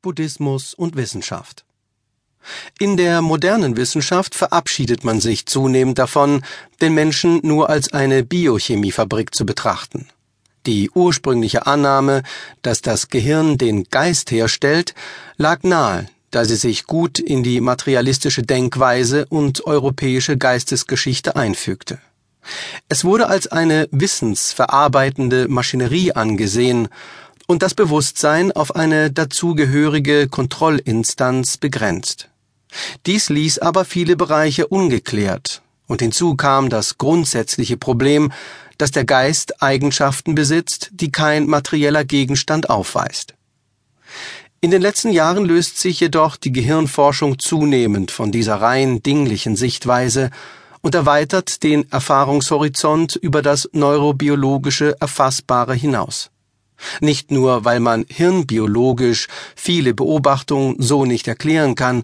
Buddhismus und Wissenschaft. In der modernen Wissenschaft verabschiedet man sich zunehmend davon, den Menschen nur als eine Biochemiefabrik zu betrachten. Die ursprüngliche Annahme, dass das Gehirn den Geist herstellt, lag nahe, da sie sich gut in die materialistische Denkweise und europäische Geistesgeschichte einfügte. Es wurde als eine wissensverarbeitende Maschinerie angesehen und das Bewusstsein auf eine dazugehörige Kontrollinstanz begrenzt. Dies ließ aber viele Bereiche ungeklärt, und hinzu kam das grundsätzliche Problem, dass der Geist Eigenschaften besitzt, die kein materieller Gegenstand aufweist. In den letzten Jahren löst sich jedoch die Gehirnforschung zunehmend von dieser rein dinglichen Sichtweise und erweitert den Erfahrungshorizont über das neurobiologische Erfassbare hinaus. Nicht nur, weil man hirnbiologisch viele Beobachtungen so nicht erklären kann,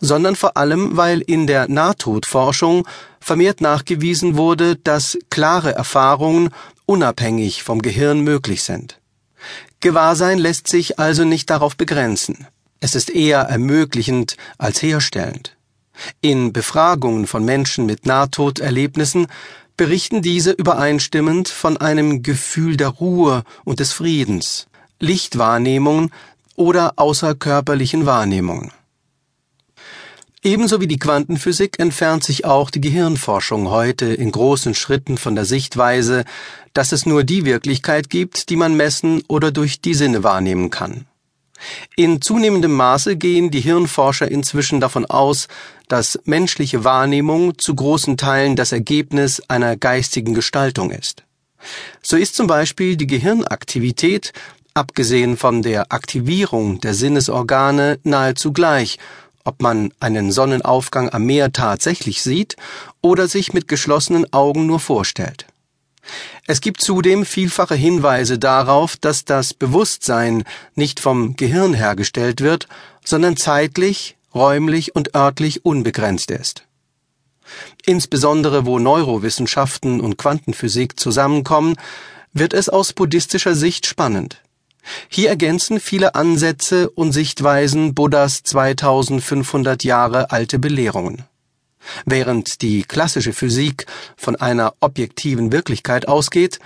sondern vor allem, weil in der Nahtodforschung vermehrt nachgewiesen wurde, dass klare Erfahrungen unabhängig vom Gehirn möglich sind. Gewahrsein lässt sich also nicht darauf begrenzen. Es ist eher ermöglichend als herstellend. In Befragungen von Menschen mit Nahtoderlebnissen berichten diese übereinstimmend von einem Gefühl der Ruhe und des Friedens, Lichtwahrnehmungen oder außerkörperlichen Wahrnehmungen. Ebenso wie die Quantenphysik entfernt sich auch die Gehirnforschung heute in großen Schritten von der Sichtweise, dass es nur die Wirklichkeit gibt, die man messen oder durch die Sinne wahrnehmen kann. In zunehmendem Maße gehen die Hirnforscher inzwischen davon aus, dass menschliche Wahrnehmung zu großen Teilen das Ergebnis einer geistigen Gestaltung ist. So ist zum Beispiel die Gehirnaktivität, abgesehen von der Aktivierung der Sinnesorgane, nahezu gleich, ob man einen Sonnenaufgang am Meer tatsächlich sieht oder sich mit geschlossenen Augen nur vorstellt. Es gibt zudem vielfache Hinweise darauf, dass das Bewusstsein nicht vom Gehirn hergestellt wird, sondern zeitlich, räumlich und örtlich unbegrenzt ist. Insbesondere wo Neurowissenschaften und Quantenphysik zusammenkommen, wird es aus buddhistischer Sicht spannend. Hier ergänzen viele Ansätze und Sichtweisen Buddhas 2500 Jahre alte Belehrungen. Während die klassische Physik von einer objektiven Wirklichkeit ausgeht,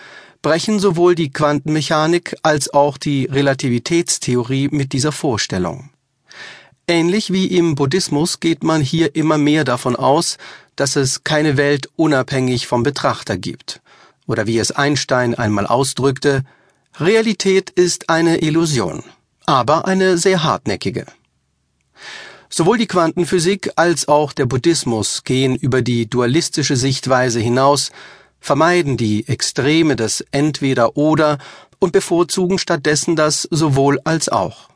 brechen sowohl die Quantenmechanik als auch die Relativitätstheorie mit dieser Vorstellung. Ähnlich wie im Buddhismus geht man hier immer mehr davon aus, dass es keine Welt unabhängig vom Betrachter gibt. Oder wie es Einstein einmal ausdrückte, Realität ist eine Illusion, aber eine sehr hartnäckige. Sowohl die Quantenphysik als auch der Buddhismus gehen über die dualistische Sichtweise hinaus, vermeiden die Extreme des Entweder-Oder und bevorzugen stattdessen das sowohl als auch.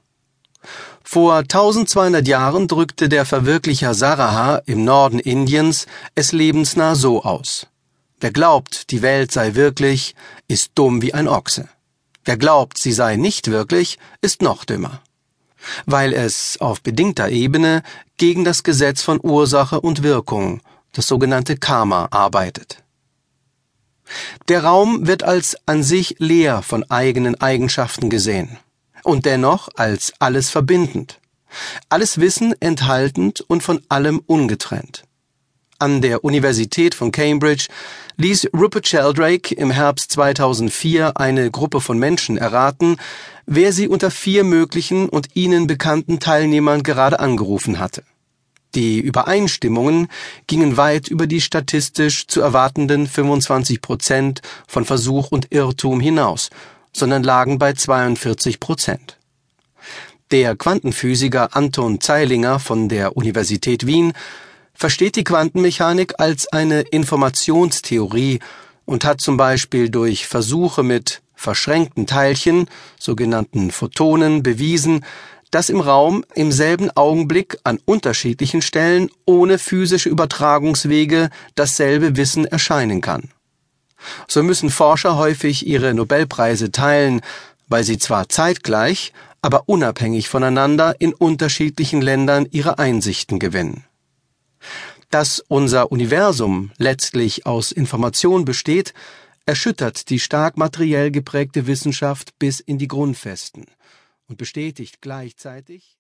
Vor 1200 Jahren drückte der Verwirklicher Saraha im Norden Indiens es lebensnah so aus. Wer glaubt, die Welt sei wirklich, ist dumm wie ein Ochse. Wer glaubt, sie sei nicht wirklich, ist noch dümmer weil es auf bedingter Ebene gegen das Gesetz von Ursache und Wirkung, das sogenannte Karma, arbeitet. Der Raum wird als an sich leer von eigenen Eigenschaften gesehen und dennoch als alles verbindend, alles Wissen enthaltend und von allem ungetrennt. An der Universität von Cambridge ließ Rupert Sheldrake im Herbst 2004 eine Gruppe von Menschen erraten, wer sie unter vier möglichen und ihnen bekannten Teilnehmern gerade angerufen hatte. Die Übereinstimmungen gingen weit über die statistisch zu erwartenden 25 Prozent von Versuch und Irrtum hinaus, sondern lagen bei 42 Prozent. Der Quantenphysiker Anton Zeilinger von der Universität Wien versteht die Quantenmechanik als eine Informationstheorie und hat zum Beispiel durch Versuche mit verschränkten Teilchen, sogenannten Photonen, bewiesen, dass im Raum im selben Augenblick an unterschiedlichen Stellen ohne physische Übertragungswege dasselbe Wissen erscheinen kann. So müssen Forscher häufig ihre Nobelpreise teilen, weil sie zwar zeitgleich, aber unabhängig voneinander in unterschiedlichen Ländern ihre Einsichten gewinnen. Dass unser Universum letztlich aus Information besteht, erschüttert die stark materiell geprägte Wissenschaft bis in die Grundfesten und bestätigt gleichzeitig,